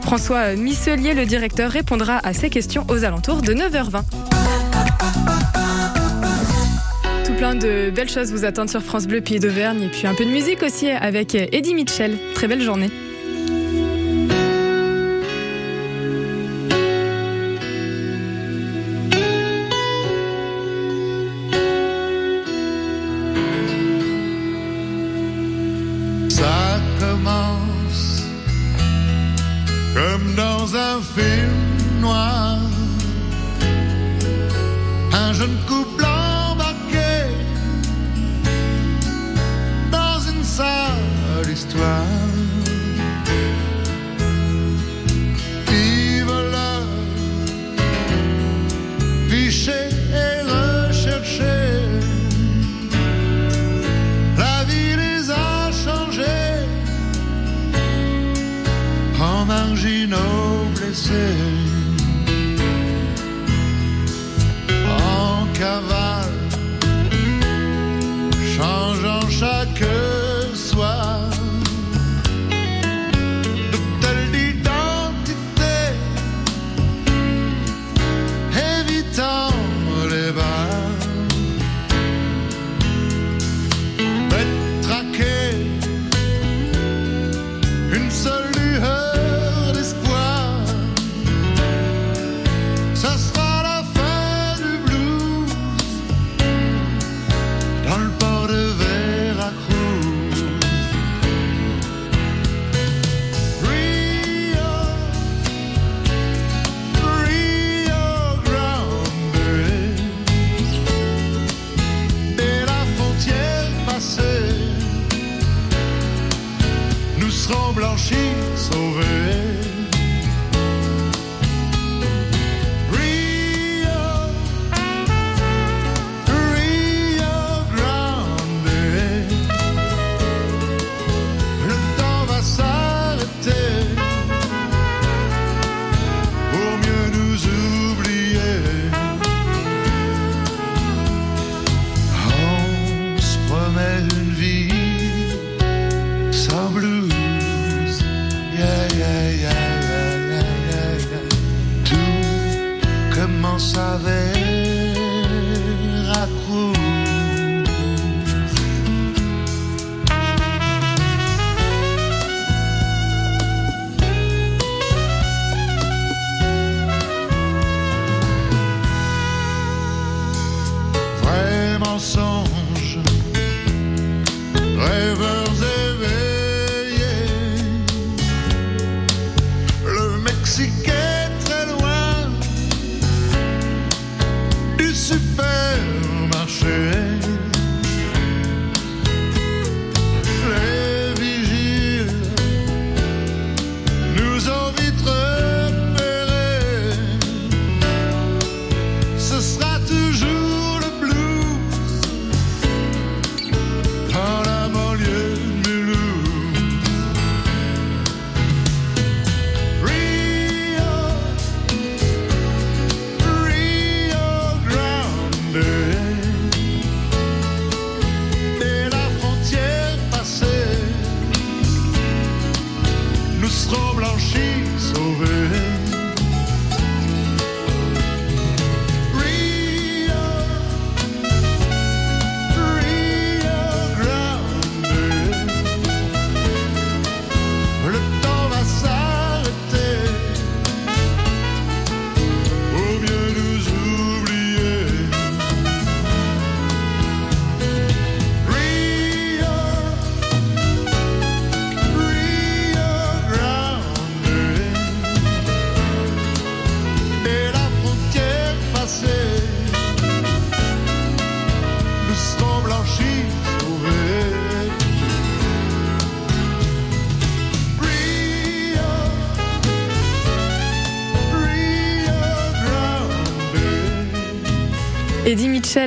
François Misselier, le directeur, répondra à ces questions aux alentours de 9h20. Tout plein de belles choses vous attendent sur France Bleu Pays d'Auvergne et puis un peu de musique aussi avec Eddie Mitchell. Très belle journée. Jeune couple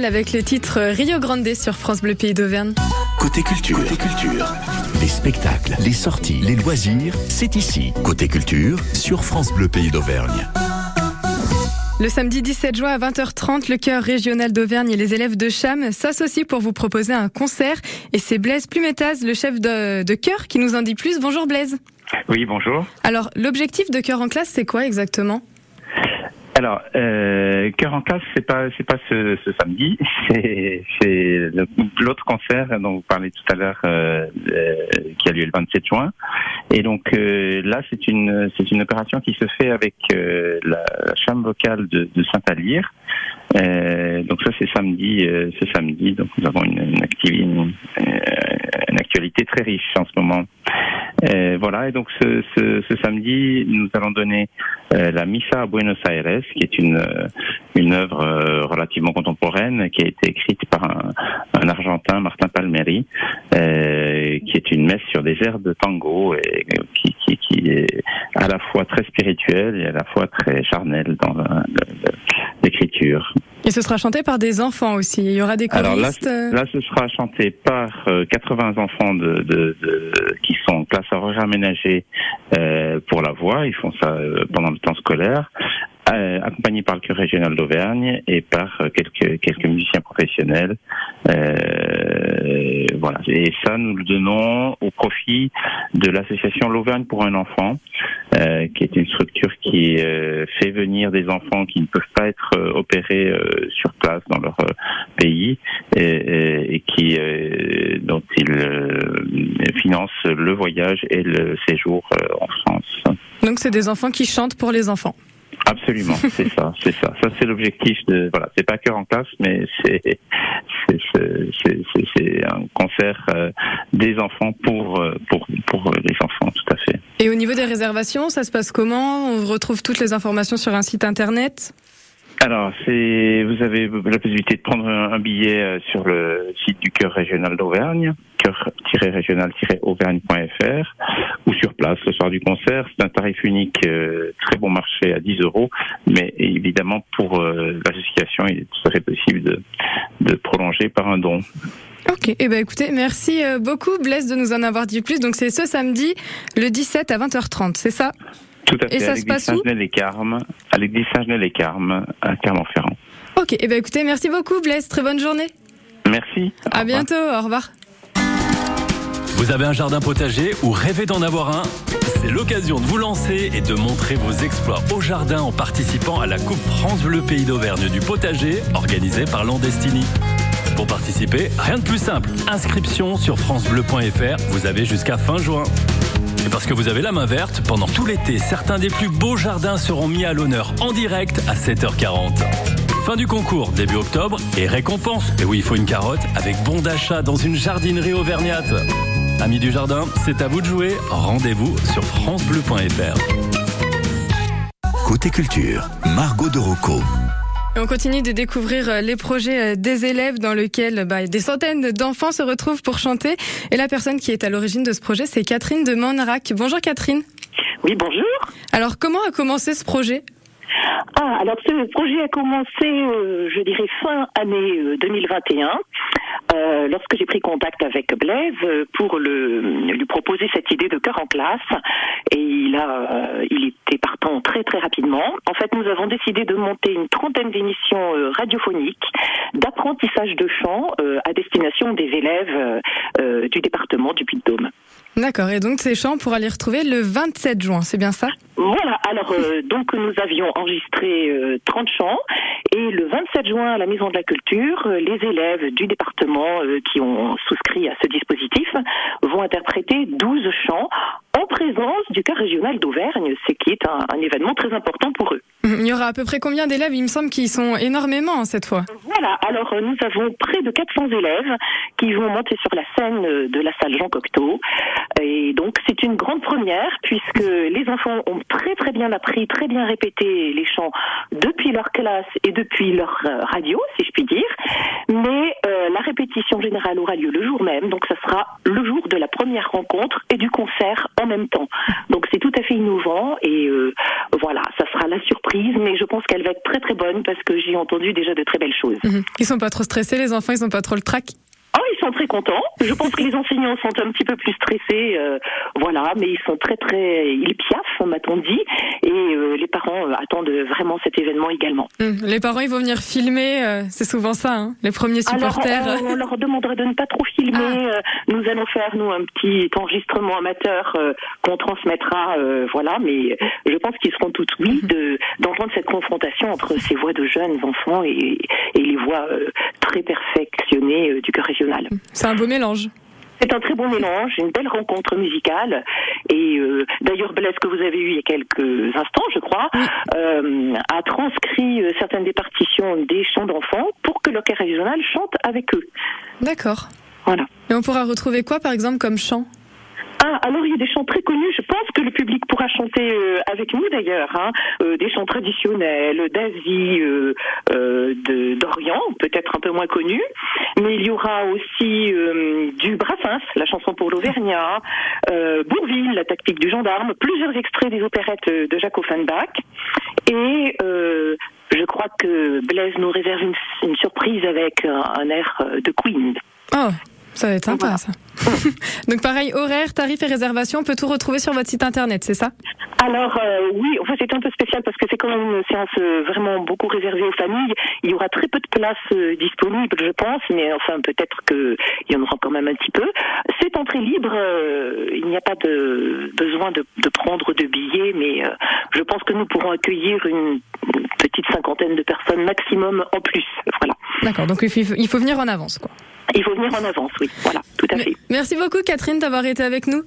Avec le titre Rio Grande sur France Bleu Pays d'Auvergne. Côté culture. Côté culture. Les spectacles, les sorties, les loisirs, c'est ici. Côté culture, sur France Bleu Pays d'Auvergne. Le samedi 17 juin à 20h30, le chœur régional d'Auvergne et les élèves de Cham s'associent pour vous proposer un concert. Et c'est Blaise Plumetaz, le chef de, de chœur, qui nous en dit plus. Bonjour Blaise. Oui, bonjour. Alors, l'objectif de Cœur en classe, c'est quoi exactement? Alors, euh, Cœur en classe, c'est pas c'est pas ce, ce samedi, c'est l'autre concert dont vous parlez tout à l'heure, euh, euh, qui a lieu le 27 juin. Et donc euh, là, c'est une c'est une opération qui se fait avec la, la chambre vocale de, Saint-Alyre. Donc ça, c'est samedi, ce samedi. Donc nous avons une, une, une, une actualité très riche en ce moment. Voilà, et donc ce, samedi, nous allons donner la Missa à Buenos Aires, qui est une, euh, une œuvre euh, relativement contemporaine, qui a été écrite par un, un Argentin, Martin Palmeri, euh, qui est une messe sur des airs de tango, et euh, qui, qui, qui est à la fois très spirituelle et à la fois très charnelle dans l'écriture. Et ce sera chanté par des enfants aussi. Il y aura des Alors là, choristes. euh, là, ce sera chanté par euh, 80 enfants de, de, de- qui sont en classe à horaire aménagée euh, pour la voix. Ils font ça euh, pendant le temps scolaire, euh, accompagnés par le chœur régional d'Auvergne et par euh, quelques quelques musiciens professionnels. Euh, voilà. Et ça, nous le donnons au profit de l'association L'Auvergne pour un enfant, euh, qui est une structure qui euh, fait venir des enfants qui ne peuvent pas être opérés sur place dans leur pays et, et- qui dont il euh, finance le voyage et le séjour en France. Donc, c'est des enfants qui chantent pour les enfants. Absolument, c'est ça, c'est ça. Ça c'est l'objectif de voilà, c'est pas cœur en classe, mais c'est c'est un concert euh, des enfants pour euh, pour pour les enfants, tout à fait. Et au niveau des réservations, ça se passe comment? On retrouve toutes les informations sur un site internet? Alors, c'est vous avez la possibilité de prendre un, billet euh, sur le site du cœur régional d'Auvergne, cœur-régional-auvergne.fr, ou sur place le soir du concert. C'est un tarif unique, euh, très bon marché à 10 euros, mais évidemment pour euh, l'association, il fait possible de, prolonger par un don. Ok, eh ben écoutez, merci euh, beaucoup Blaise de nous en avoir dit plus. Donc c'est ce samedi, le 17 à 20h30, c'est ça? Tout à Et fait, ça à se l'église passe où Saint-Genès-les-Carmes, à l'église Saint-Genès-les-Carmes, à Clermont-Ferrand. Ok, eh ben écoutez, merci beaucoup Blaise, très bonne journée. Merci. À bientôt, au revoir. Vous avez un jardin potager ou rêvez d'en avoir un? C'est l'occasion de vous lancer et de montrer vos exploits au jardin en participant à la Coupe France Bleu Pays d'Auvergne du potager organisée par Landestini. Pour participer, rien de plus simple. Inscription sur francebleu.fr, vous avez jusqu'à fin juin. Et parce que vous avez la main verte, pendant tout l'été, certains des plus beaux jardins seront mis à l'honneur en direct à 7h40. Fin du concours, début octobre, et récompense. Et oui, il faut une carotte avec bon d'achat dans une jardinerie auvergnate. Amis du jardin, c'est à vous de jouer. Rendez-vous sur francebleu.fr. Côté culture, Margot de Rocco. Et on continue de découvrir euh, les projets euh, des élèves dans lesquels bah, des centaines d'enfants se retrouvent pour chanter. Et la personne qui est à l'origine de ce projet, c'est Catherine de Monrac. Bonjour Catherine. Oui, bonjour. Alors comment a commencé ce projet? Ah, alors ce projet a commencé, euh, je dirais, fin année euh, 2021, euh, lorsque j'ai pris contact avec Blaise euh, pour le, lui proposer cette idée de cœur en classe. Et il a, euh, il était partant très très rapidement. En fait, nous avons décidé de monter une trentaine d'émissions radiophoniques d'apprentissage de chant à destination des élèves du département du Puy-de-Dôme. D'accord, et donc ces chants, on pourra les retrouver le 27 juin, c'est bien ça? Voilà, alors euh, donc nous avions enregistré euh, 30 chants. Et le 27 juin à la Maison de la Culture, euh, les élèves du département euh, qui ont souscrit à ce dispositif vont interpréter 12 chants en présence du cas régional d'Auvergne, ce qui est un événement très important pour eux. Il y aura à peu près combien d'élèves? Il me semble qu'ils sont énormément cette fois. Voilà, alors euh, nous avons près de 400 élèves qui vont monter sur la scène euh, de la salle Jean Cocteau. Et donc c'est une grande première puisque les enfants ont très très bien appris, très bien répété les chants depuis leur classe et depuis leur euh, radio, si je puis dire. Mais euh, la répétition générale aura lieu le jour même, donc ça sera le jour de la première rencontre et du concert en même temps. Donc c'est tout à fait innovant et euh, voilà, ça sera la surprise, mais je pense qu'elle va être très très bonne parce que j'ai entendu déjà de très belles choses. Mhm. Ils sont pas trop stressés les enfants, ils sont pas trop le trac sont très contents. Je pense que les enseignants sont un petit peu plus stressés, euh, voilà, mais ils sont très très, ils piaffent, m'a-t-on dit, et euh, les parents euh, attendent vraiment cet événement également. Hum, Les parents, ils vont venir filmer, euh, c'est souvent ça, hein, les premiers supporters. Alors, on, on leur demandera de ne pas trop filmer. Ah. euh, Nous allons faire nous un petit enregistrement amateur euh, qu'on transmettra, euh, voilà. Mais je pense qu'ils seront toutes oui de d'entendre cette confrontation entre ces voix de jeunes enfants et, et les voix euh, très perfectionnées euh, du chœur régional. C'est un beau mélange. C'est un très bon mélange, une belle rencontre musicale. Et euh, d'ailleurs, Blaise, que vous avez eu il y a quelques instants, je crois, euh, a transcrit euh, certaines des partitions des chants d'enfants pour que l'orchestre régional chante avec eux. D'accord. Voilà. Et on pourra retrouver quoi, par exemple, comme chant? Ah, alors il y a des chants très connus. Je pense que le public pourra chanter euh, avec nous d'ailleurs. Hein, Euh, des chants traditionnels d'Asie, euh, d'Orient, peut-être un peu moins connus. Mais il y aura aussi du Brassens, la chanson pour l'Auvergnat, Bourville, la tactique du gendarme, plusieurs extraits des opérettes de Jacques Offenbach. Et je crois que Blaise nous réserve une, surprise avec un, air de Queen. Oh, ça va être sympa, Voilà. ça. Donc pareil, horaire, tarifs et réservations, on peut tout retrouver sur votre site internet, c'est ça? Alors euh, oui, enfin c'est un peu spécial parce que c'est quand même une séance euh, vraiment beaucoup réservée aux familles. Il y aura très peu de places euh, disponibles, je pense, mais enfin peut-être qu'il y en aura quand même un petit peu. C'est entrée libre, euh, il n'y a pas de besoin de, de prendre de billets, mais je pense que nous pourrons accueillir une petite cinquantaine de personnes maximum en plus. Voilà. D'accord, donc il faut, il faut venir en avance, quoi. Il faut venir en avance, oui. Voilà, tout à fait. Merci beaucoup, Catherine, d'avoir été avec nous.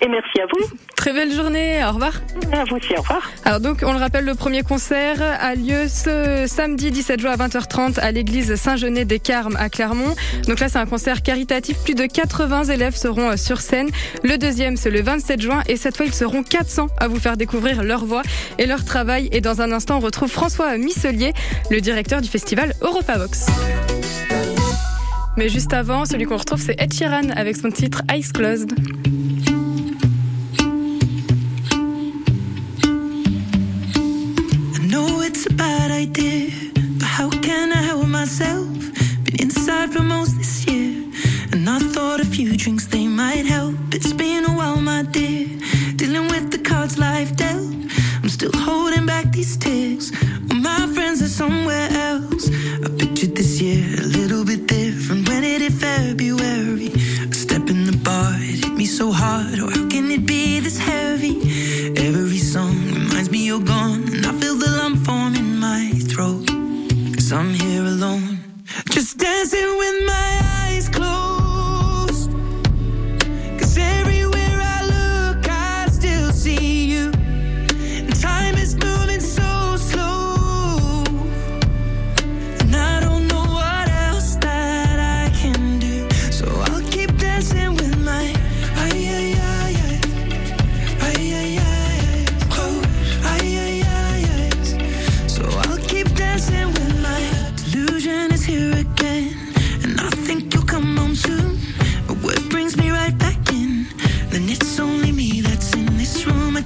Et merci à vous. Très belle journée, au revoir. À vous aussi, au revoir. Alors donc, on le rappelle, le premier concert a lieu ce samedi 17 juin à 20h30 à l'église Saint-Genet des Carmes à Clermont. Donc là, c'est un concert caritatif. Plus de 80 élèves seront euh, sur scène. Le deuxième, c'est le 27 juin et cette fois, ils seront 400 à vous faire découvrir leur voix et leur travail. Et dans un instant, on retrouve François Misselier, le directeur du festival Europavox. Mais juste avant, celui qu'on retrouve, c'est Ed avec son titre Eyes Closed.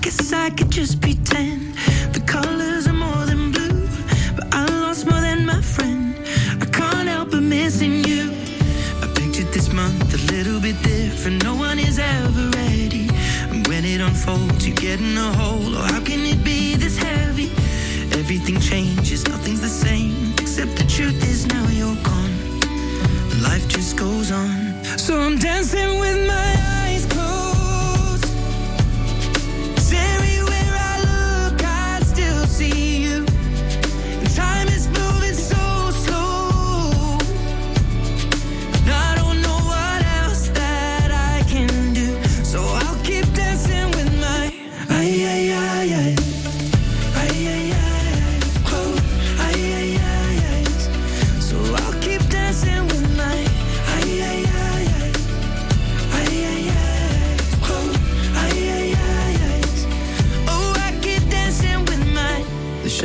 Guess I could just pretend So I'm dancing with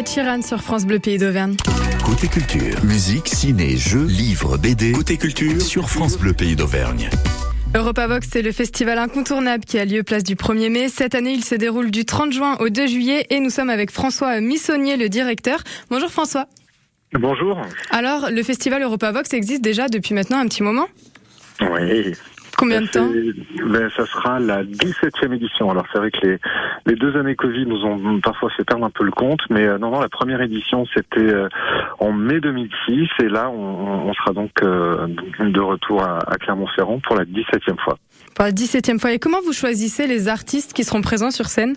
Ed Sheeran sur France Bleu Pays d'Auvergne. Côté culture, musique, ciné, jeux, livres, BD. Côté culture sur France Bleu Pays d'Auvergne. Europavox, c'est le festival incontournable qui a lieu place du 1er mai. Cette année, il se déroule du 30 juin au 2 juillet et nous sommes avec François Missonnier, le directeur. Bonjour François. Bonjour. Alors, le festival Europavox existe déjà depuis maintenant un petit moment? Oui. Combien de temps ben, Ça sera la 17e édition. Alors c'est vrai que les, les deux années Covid nous ont parfois fait perdre un peu le compte, mais euh, non, non, la première édition c'était euh, en mai 2006 et là on, on sera donc euh, de retour à, à Clermont-Ferrand pour la 17e fois. Pour la 17e fois. Et comment vous choisissez les artistes qui seront présents sur scène?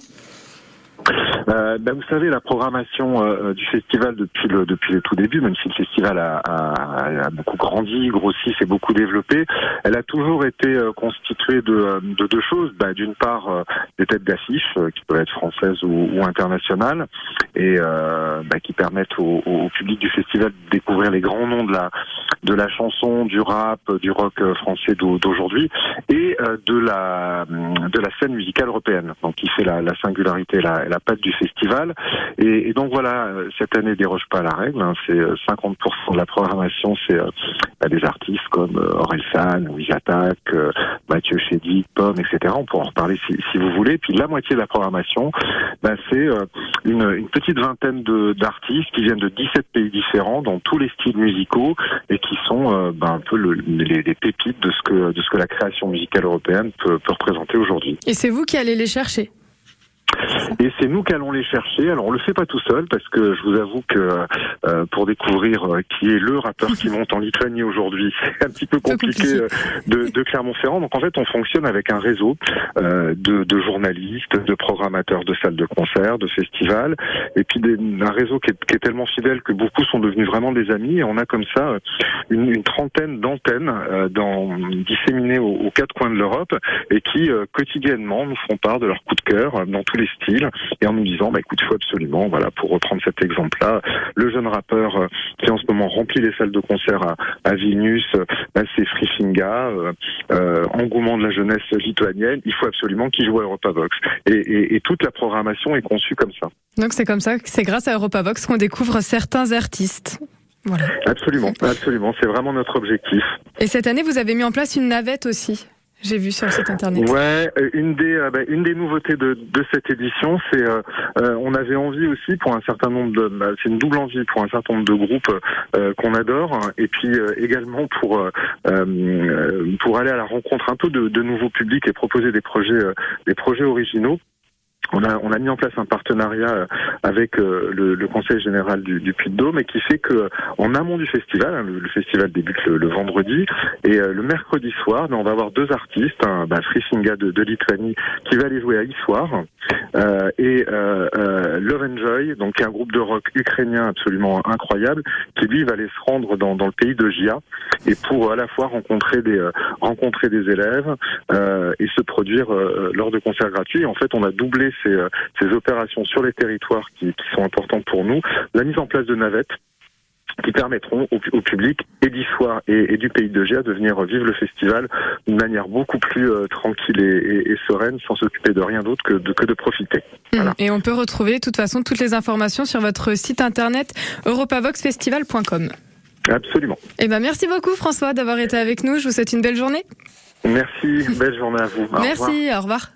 Euh, ben, vous savez, la programmation euh, du festival depuis le tout début, même si le festival a, beaucoup grandi, grossi, s'est beaucoup développé, elle a toujours été euh, constituée de, euh, de deux choses. Ben, D'une part, euh, des têtes d'affiche euh, qui peuvent être françaises ou, internationales et euh, ben, qui permettent au, public du festival de découvrir les grands noms de la chanson, du rap, du rock euh, français d'au- d'aujourd'hui et euh, de la scène musicale européenne, donc qui fait la, la singularité, la, la patte du festival. Et, donc voilà, euh, cette année déroge pas à la règle. hein. c'est euh, 50% de la programmation, c'est euh, bah, des artistes comme euh, Orelsan, Louis euh, Mathieu Chédid, Pomme, etc. On pourra en reparler si, vous voulez. Puis la moitié de la programmation, bah, c'est euh, une, petite vingtaine d'artistes qui viennent de 17 pays différents, dans tous les styles musicaux, et qui sont euh, bah, un peu le- les, pépites de ce que de ce que la création musicale européenne peut représenter aujourd'hui. Et c'est vous qui allez les chercher Et c'est nous qui allons les chercher. Alors on le fait pas tout seul parce que je vous avoue que euh, pour découvrir euh, qui est le rappeur qui monte en Lituanie aujourd'hui, c'est un petit peu compliqué euh, de, de Clermont-Ferrand. Donc en fait on fonctionne avec un réseau euh, de, de journalistes, de programmateurs de salles de concert, de festivals, et puis des- un réseau qui est, qui est tellement fidèle que beaucoup sont devenus vraiment des amis. Et on a comme ça euh, une, une trentaine d'antennes euh, dans, disséminées aux, aux quatre coins de l'Europe et qui euh, quotidiennement nous font part de leur coup de cœur dans tous les styles et en nous disant bah écoute il faut absolument voilà pour reprendre cet exemple là le jeune rappeur euh, qui en ce moment remplit les salles de concert à, à Vilnius euh, bah, c'est Frifinga euh, euh, engouement de la jeunesse lituanienne il faut absolument qu'il joue à Europavox et, et, et toute la programmation est conçue comme ça Donc c'est comme ça, c'est grâce à Europavox qu'on découvre certains artistes. Voilà. absolument absolument c'est vraiment notre objectif Et cette année, vous avez mis en place une navette aussi. J'ai vu sur le site internet. Ouais, euh, une des euh, bah, une des nouveautés de, de cette édition, c'est euh, euh, on avait envie aussi pour un certain nombre de bah, c'est une double envie pour un certain nombre de groupes euh, qu'on adore et puis également pour pour aller à la rencontre un peu de, de nouveaux publics et proposer des projets des projets originaux. On a, on a mis en place un partenariat euh, avec euh, le, le Conseil général du, du Puy-de-Dôme et qui fait que euh, en amont du festival, hein, le, le festival débute le, le vendredi et le mercredi soir, ben, on va avoir deux artistes, un bah, Frisinga de, de Lituanie qui va aller jouer à Issoir euh, et euh, Love and Joy, donc un groupe de rock ukrainien absolument incroyable, qui lui va aller se rendre dans, dans le pays de Gia et pour à la fois rencontrer des rencontrer des élèves et se produire lors de concerts gratuits. En fait, on a doublé ces, euh, ces opérations sur les territoires qui, qui sont importantes pour nous. La mise en place de navettes qui permettront au, au public et d'Issoire et, et du pays de Gia de venir vivre le festival d'une manière beaucoup plus euh, tranquille et, et- et sereine, sans s'occuper de rien d'autre que de, que de profiter. Voilà. Et on peut retrouver de toute façon toutes les informations sur votre site internet europavoxfestival.com. Absolument. Eh ben merci beaucoup François d'avoir été avec nous. Je vous souhaite une belle journée. Merci, belle journée à vous. Au revoir. merci, au revoir.